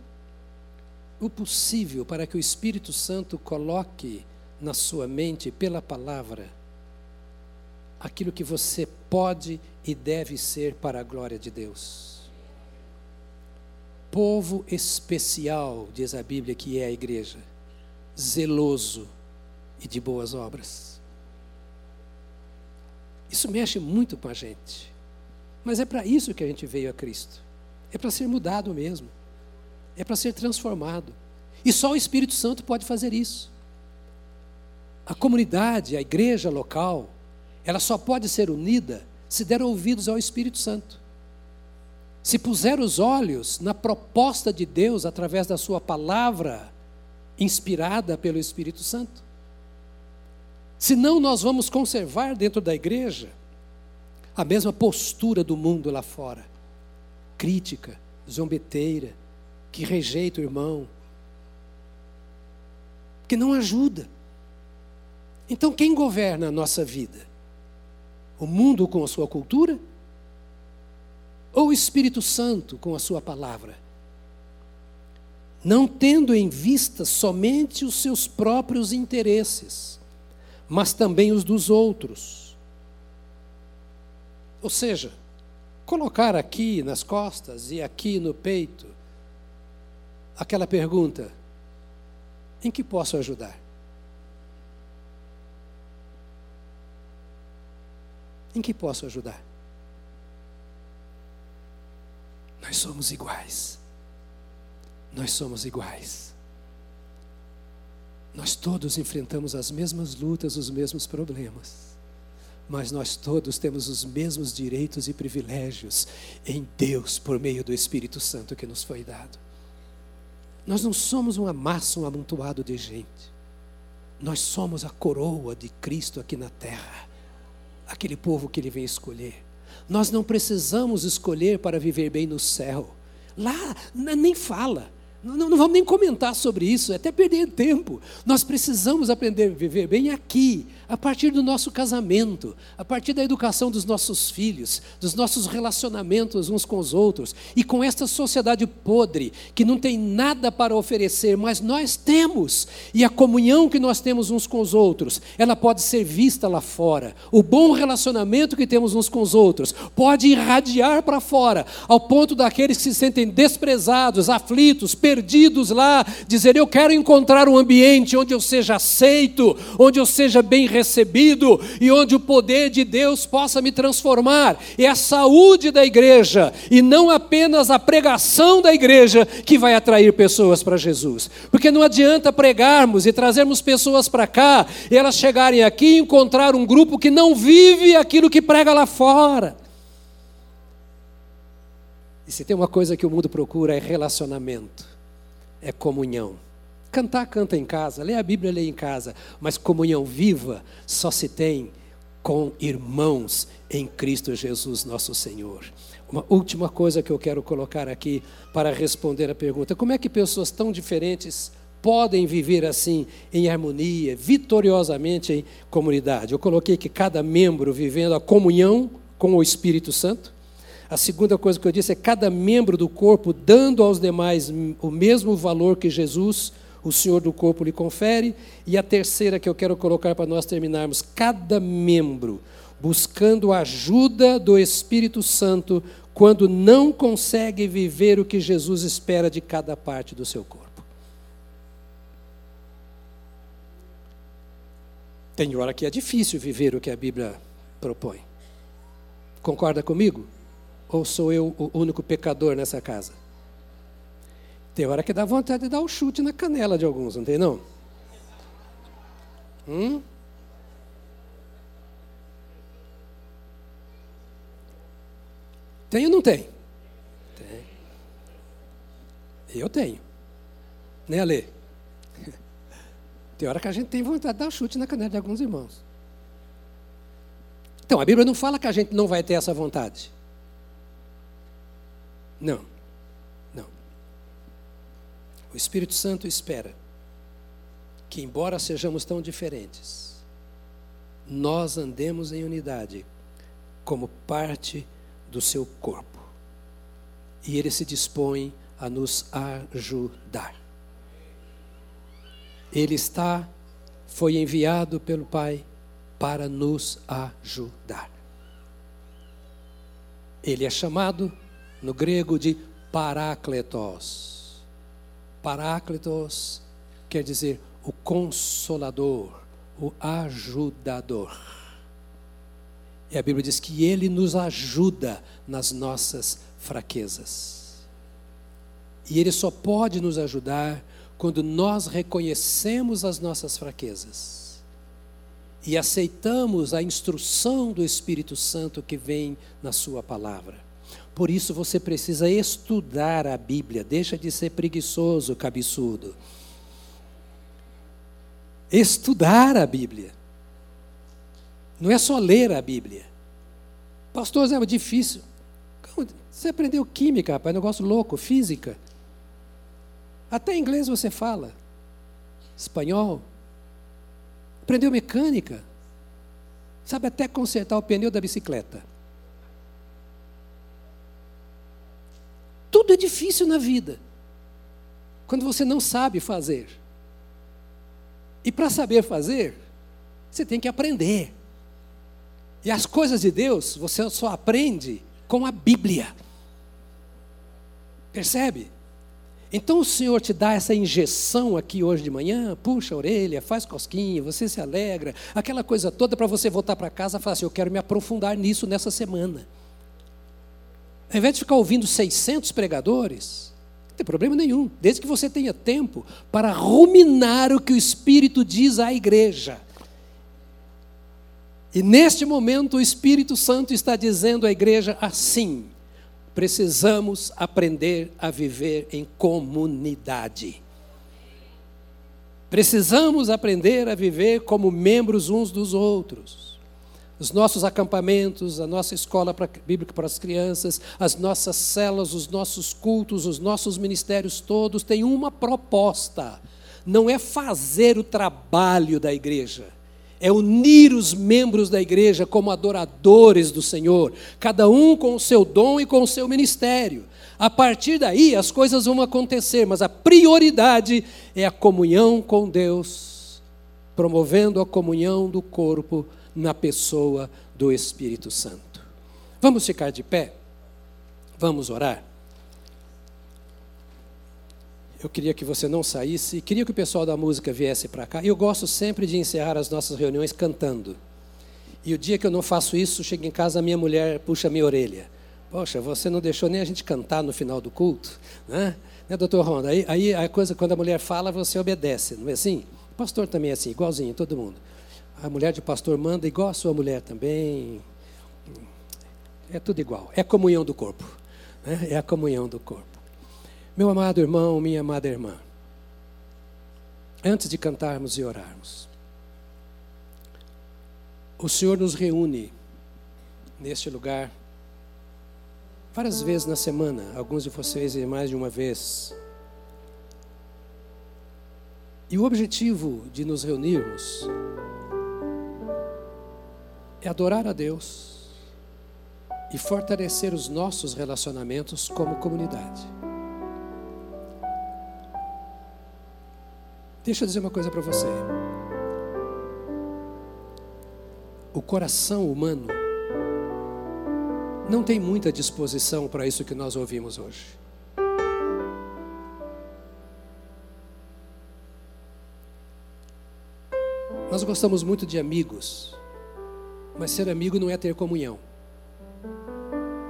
o possível para que o Espírito Santo coloque na sua mente, pela palavra, aquilo que você pode e deve ser para a glória de Deus. Povo especial, diz a Bíblia que é a igreja, zeloso e de boas obras. Isso mexe muito com a gente. Mas é para isso que a gente veio a Cristo. É para ser mudado mesmo. É para ser transformado. E só o Espírito Santo pode fazer isso. A comunidade, a igreja local, ela só pode ser unida se der ouvidos ao Espírito Santo. Se puser os olhos na proposta de Deus através da Sua palavra, inspirada pelo Espírito Santo. Senão, nós vamos conservar dentro da igreja a mesma postura do mundo lá fora crítica, zombeteira, que rejeita o irmão, que não ajuda. Então, quem governa a nossa vida? O mundo com a sua cultura? Ou o Espírito Santo com a sua palavra? Não tendo em vista somente os seus próprios interesses, mas também os dos outros. Ou seja, colocar aqui nas costas e aqui no peito aquela pergunta: em que posso ajudar? Em que posso ajudar? Nós somos iguais. Nós somos iguais. Nós todos enfrentamos as mesmas lutas, os mesmos problemas. Mas nós todos temos os mesmos direitos e privilégios em Deus por meio do Espírito Santo que nos foi dado. Nós não somos uma massa, um amontoado de gente. Nós somos a coroa de Cristo aqui na terra aquele povo que ele vem escolher. Nós não precisamos escolher para viver bem no céu. Lá nem fala. Não, não, vamos nem comentar sobre isso, é até perder tempo. Nós precisamos aprender a viver bem aqui, a partir do nosso casamento, a partir da educação dos nossos filhos, dos nossos relacionamentos uns com os outros, e com esta sociedade podre, que não tem nada para oferecer, mas nós temos, e a comunhão que nós temos uns com os outros, ela pode ser vista lá fora. O bom relacionamento que temos uns com os outros pode irradiar para fora, ao ponto daqueles que se sentem desprezados, aflitos, perdidos, lá, dizer: Eu quero encontrar um ambiente onde eu seja aceito, onde eu seja bem recebido e onde o poder de Deus possa me transformar. É a saúde da igreja e não apenas a pregação da igreja que vai atrair pessoas para Jesus. Porque não adianta pregarmos e trazermos pessoas para cá e elas chegarem aqui e encontrar um grupo que não vive aquilo que prega lá fora. E se tem uma coisa que o mundo procura é relacionamento é comunhão. Cantar, canta em casa, ler a Bíblia, lê em casa, mas comunhão viva só se tem com irmãos em Cristo Jesus, nosso Senhor. Uma última coisa que eu quero colocar aqui para responder a pergunta: como é que pessoas tão diferentes podem viver assim, em harmonia, vitoriosamente em comunidade? Eu coloquei que cada membro vivendo a comunhão com o Espírito Santo, a segunda coisa que eu disse é cada membro do corpo dando aos demais o mesmo valor que Jesus, o Senhor do corpo, lhe confere. E a terceira que eu quero colocar para nós terminarmos: cada membro buscando a ajuda do Espírito Santo quando não consegue viver o que Jesus espera de cada parte do seu corpo. Tem hora que é difícil viver o que a Bíblia propõe. Concorda comigo? Ou sou eu o único pecador nessa casa? Tem hora que dá vontade de dar um chute na canela de alguns, não tem não? Hum? Tem ou não tem? Tem. Eu tenho. Né, Ale? Tem hora que a gente tem vontade de dar um chute na canela de alguns irmãos. Então, a Bíblia não fala que a gente não vai ter essa vontade. Não. O Espírito Santo espera que, embora sejamos tão diferentes, nós andemos em unidade como parte do seu corpo. E ele se dispõe a nos ajudar. Ele está, foi enviado pelo Pai para nos ajudar. Ele é chamado no grego de parácletos. Parácletos quer dizer o consolador, o ajudador. E a Bíblia diz que ele nos ajuda nas nossas fraquezas. E ele só pode nos ajudar quando nós reconhecemos as nossas fraquezas e aceitamos a instrução do Espírito Santo que vem na Sua palavra. Por isso você precisa estudar a Bíblia, deixa de ser preguiçoso, cabeçudo. Estudar a Bíblia. Não é só ler a Bíblia. Pastor, é difícil. Você aprendeu química, rapaz, negócio louco, física. Até inglês você fala. Espanhol. Aprendeu mecânica. Sabe até consertar o pneu da bicicleta. Tudo é difícil na vida. Quando você não sabe fazer. E para saber fazer, você tem que aprender. E as coisas de Deus você só aprende com a Bíblia. Percebe? Então o Senhor te dá essa injeção aqui hoje de manhã, puxa a orelha, faz cosquinha, você se alegra, aquela coisa toda para você voltar para casa e falar assim: eu quero me aprofundar nisso nessa semana. Ao invés de ficar ouvindo 600 pregadores, não tem problema nenhum, desde que você tenha tempo para ruminar o que o Espírito diz à igreja. E neste momento o Espírito Santo está dizendo à igreja assim: precisamos aprender a viver em comunidade. Precisamos aprender a viver como membros uns dos outros. Os nossos acampamentos, a nossa escola bíblica para as crianças, as nossas celas, os nossos cultos, os nossos ministérios todos têm uma proposta: não é fazer o trabalho da igreja é unir os membros da igreja como adoradores do Senhor, cada um com o seu dom e com o seu ministério. A partir daí as coisas vão acontecer, mas a prioridade é a comunhão com Deus, promovendo a comunhão do corpo na pessoa do Espírito Santo. Vamos ficar de pé? Vamos orar? eu queria que você não saísse, queria que o pessoal da música viesse para cá. Eu gosto sempre de encerrar as nossas reuniões cantando. E o dia que eu não faço isso, chego em casa, a minha mulher puxa minha orelha. Poxa, você não deixou nem a gente cantar no final do culto, né? Né, doutor Ronda? Aí, aí a coisa, quando a mulher fala, você obedece, não é assim? O pastor também é assim, igualzinho, todo mundo. A mulher de pastor manda igual a sua mulher também. É tudo igual. É comunhão do corpo. Né? É a comunhão do corpo. Meu amado irmão, minha amada irmã, antes de cantarmos e orarmos, o Senhor nos reúne neste lugar várias vezes na semana, alguns de vocês mais de uma vez. E o objetivo de nos reunirmos é adorar a Deus e fortalecer os nossos relacionamentos como comunidade. Deixa eu dizer uma coisa para você. O coração humano não tem muita disposição para isso que nós ouvimos hoje. Nós gostamos muito de amigos, mas ser amigo não é ter comunhão.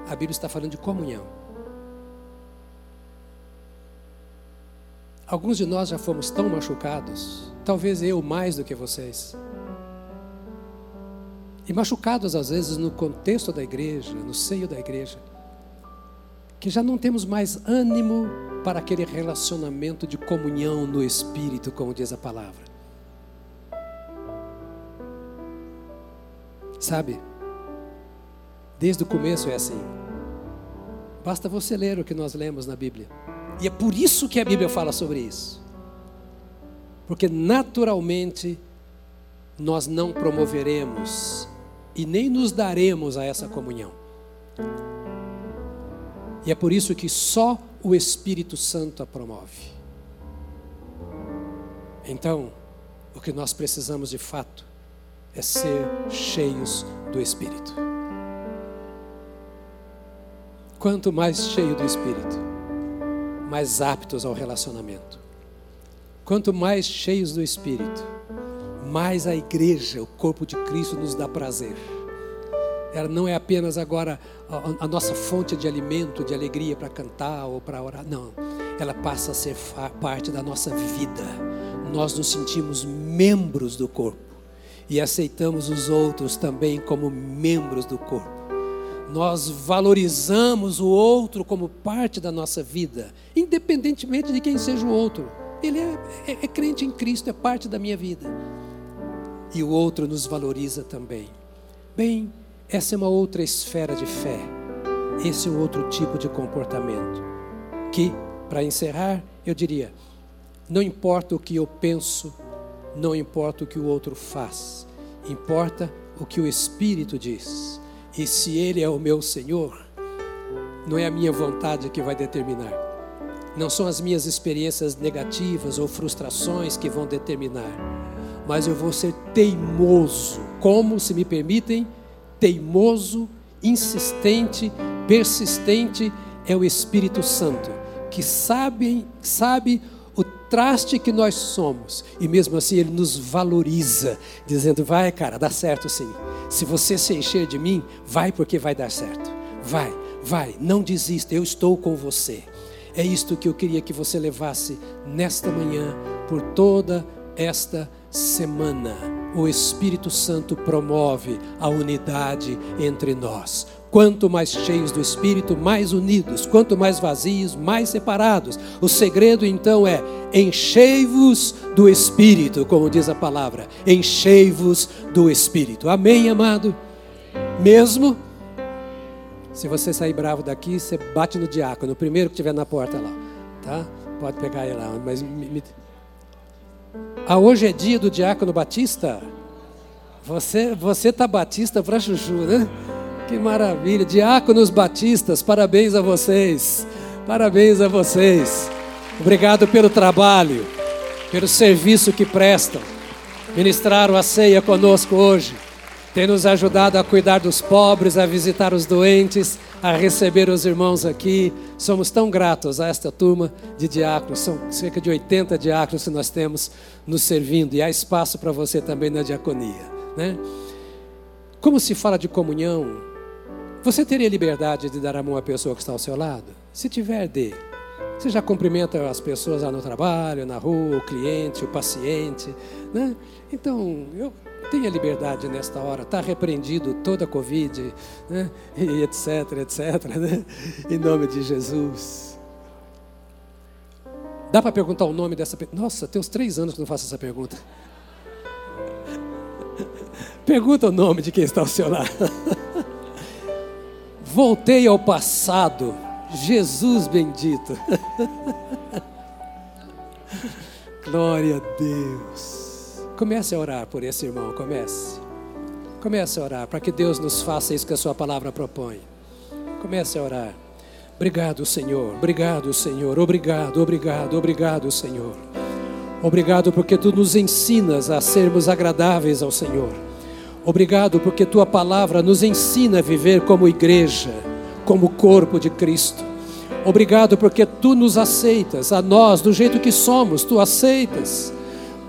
A Bíblia está falando de comunhão. Alguns de nós já fomos tão machucados, talvez eu mais do que vocês. E machucados às vezes no contexto da igreja, no seio da igreja, que já não temos mais ânimo para aquele relacionamento de comunhão no espírito, como diz a palavra. Sabe? Desde o começo é assim. Basta você ler o que nós lemos na Bíblia. E é por isso que a Bíblia fala sobre isso. Porque naturalmente nós não promoveremos e nem nos daremos a essa comunhão. E é por isso que só o Espírito Santo a promove. Então, o que nós precisamos de fato é ser cheios do Espírito. Quanto mais cheio do Espírito, mais aptos ao relacionamento. Quanto mais cheios do Espírito, mais a igreja, o corpo de Cristo, nos dá prazer. Ela não é apenas agora a, a nossa fonte de alimento, de alegria para cantar ou para orar, não. ela passa a ser parte da nossa vida. Nós nos sentimos membros do corpo e aceitamos os outros também como membros do corpo. Nós valorizamos o outro como parte da nossa vida, independentemente de quem seja o outro. Ele é, é, é crente em Cristo, é parte da minha vida. E o outro nos valoriza também. Bem, essa é uma outra esfera de fé. Esse é um outro tipo de comportamento. Que, para encerrar, eu diria: não importa o que eu penso, não importa o que o outro faz, importa o que o Espírito diz. E se Ele é o meu Senhor, não é a minha vontade que vai determinar. Não são as minhas experiências negativas ou frustrações que vão determinar. Mas eu vou ser teimoso. Como, se me permitem, teimoso, insistente, persistente é o Espírito Santo, que sabe, sabe traste que nós somos, e mesmo assim ele nos valoriza, dizendo: vai, cara, dá certo sim. Se você se encher de mim, vai porque vai dar certo. Vai, vai, não desista, eu estou com você. É isto que eu queria que você levasse nesta manhã, por toda esta semana o Espírito Santo promove a unidade entre nós. Quanto mais cheios do Espírito, mais unidos. Quanto mais vazios, mais separados. O segredo então é: enchei-vos do Espírito, como diz a palavra. Enchei-vos do Espírito. Amém, amado? Mesmo se você sair bravo daqui, você bate no diácono, o primeiro que estiver na porta lá, tá? Pode pegar ele lá, mas me, ah, hoje é dia do diácono Batista? Você você tá batista para chuchu, né? Que maravilha. Diáconos batistas, parabéns a vocês. Parabéns a vocês. Obrigado pelo trabalho, pelo serviço que prestam. Ministraram a ceia conosco hoje. Tem nos ajudado a cuidar dos pobres, a visitar os doentes a receber os irmãos aqui. Somos tão gratos a esta turma de diáconos, são cerca de 80 diáconos que nós temos nos servindo, e há espaço para você também na diaconia. Né? Como se fala de comunhão, você teria liberdade de dar a mão à pessoa que está ao seu lado? Se tiver, dê. Você já cumprimenta as pessoas lá no trabalho, na rua, o cliente, o paciente. Né? Então, eu Tenha liberdade nesta hora, está repreendido toda a Covid, né? e etc, etc, né? em nome de Jesus. Dá para perguntar o nome dessa pessoa? Nossa, tem uns três anos que não faço essa pergunta. (laughs) Pergunta o nome de quem está ao seu lado. (laughs) Voltei ao passado, Jesus bendito. (laughs) Glória a Deus. Comece a orar por esse irmão, comece. Comece a orar para que Deus nos faça isso que a sua palavra propõe. Comece a orar. Obrigado, Senhor. Obrigado, Senhor. Obrigado, obrigado, obrigado, Senhor. Obrigado porque tu nos ensinas a sermos agradáveis ao Senhor. Obrigado porque tua palavra nos ensina a viver como igreja, como corpo de Cristo. Obrigado porque tu nos aceitas, a nós, do jeito que somos, tu aceitas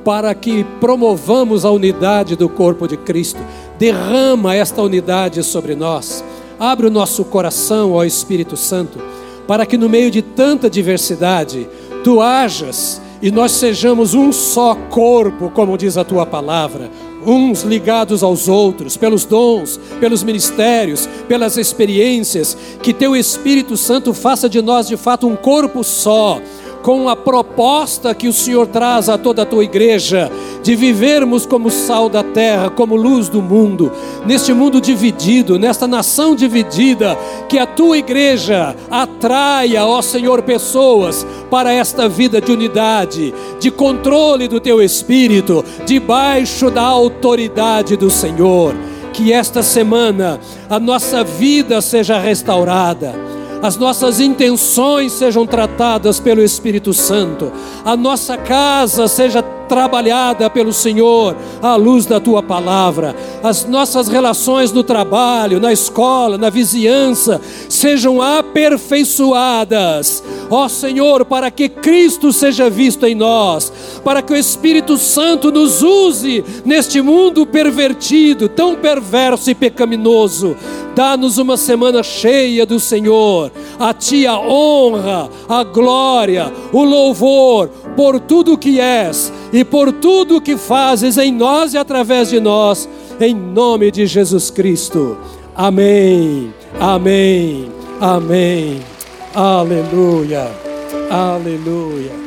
para que promovamos a unidade do corpo de Cristo. Derrama esta unidade sobre nós. Abre o nosso coração ao Espírito Santo, para que no meio de tanta diversidade, tu hajas e nós sejamos um só corpo, como diz a tua palavra, uns ligados aos outros, pelos dons, pelos ministérios, pelas experiências, que teu Espírito Santo faça de nós de fato um corpo só com a proposta que o Senhor traz a toda a tua igreja, de vivermos como sal da terra, como luz do mundo, neste mundo dividido, nesta nação dividida, que a tua igreja atraia, ó Senhor, pessoas para esta vida de unidade, de controle do teu espírito, debaixo da autoridade do Senhor. Que esta semana a nossa vida seja restaurada as nossas intenções sejam tratadas pelo Espírito Santo, a nossa casa seja trabalhada pelo Senhor à luz da tua palavra. As nossas relações no trabalho, na escola, na vizinhança sejam aperfeiçoadas. Ó Senhor, para que Cristo seja visto em nós, para que o Espírito Santo nos use neste mundo pervertido, tão perverso e pecaminoso. Dá-nos uma semana cheia do Senhor. A Ti a honra, a glória, o louvor por tudo que és e por tudo que fazes em nós e através de nós, em nome de Jesus Cristo. Amém. Amém. Amém. Aleluia. Aleluia.